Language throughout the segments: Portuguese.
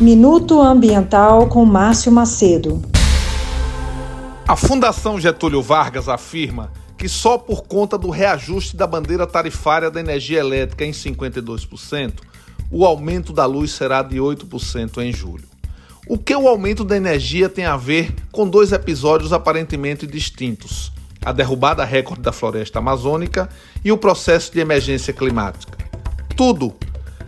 Minuto Ambiental com Márcio Macedo. A Fundação Getúlio Vargas afirma que só por conta do reajuste da bandeira tarifária da energia elétrica em 52%, o aumento da luz será de 8% em julho. O que o aumento da energia tem a ver com dois episódios aparentemente distintos: a derrubada recorde da floresta amazônica e o processo de emergência climática? Tudo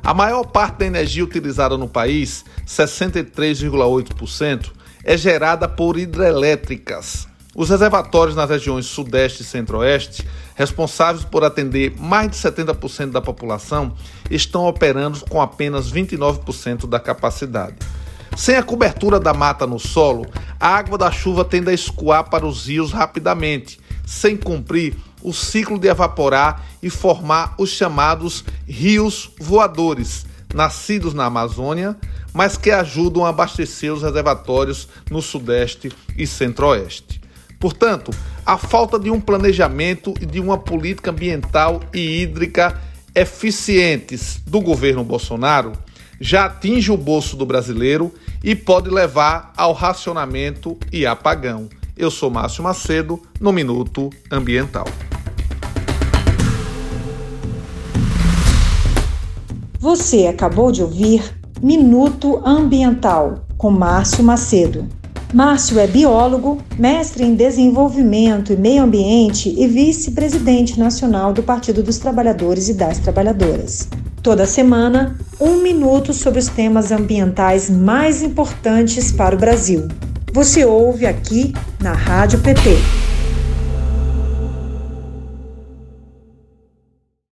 a maior parte da energia utilizada no país, 63,8%, é gerada por hidrelétricas. Os reservatórios nas regiões Sudeste e Centro-Oeste, responsáveis por atender mais de 70% da população, estão operando com apenas 29% da capacidade. Sem a cobertura da mata no solo, a água da chuva tende a escoar para os rios rapidamente, sem cumprir o ciclo de evaporar e formar os chamados rios voadores, nascidos na Amazônia, mas que ajudam a abastecer os reservatórios no Sudeste e Centro-Oeste. Portanto, a falta de um planejamento e de uma política ambiental e hídrica eficientes do governo Bolsonaro já atinge o bolso do brasileiro e pode levar ao racionamento e apagão. Eu sou Márcio Macedo, no Minuto Ambiental. Você acabou de ouvir Minuto Ambiental com Márcio Macedo. Márcio é biólogo, mestre em desenvolvimento e meio ambiente e vice-presidente nacional do Partido dos Trabalhadores e das Trabalhadoras. Toda semana, um minuto sobre os temas ambientais mais importantes para o Brasil. Você ouve aqui na Rádio PT.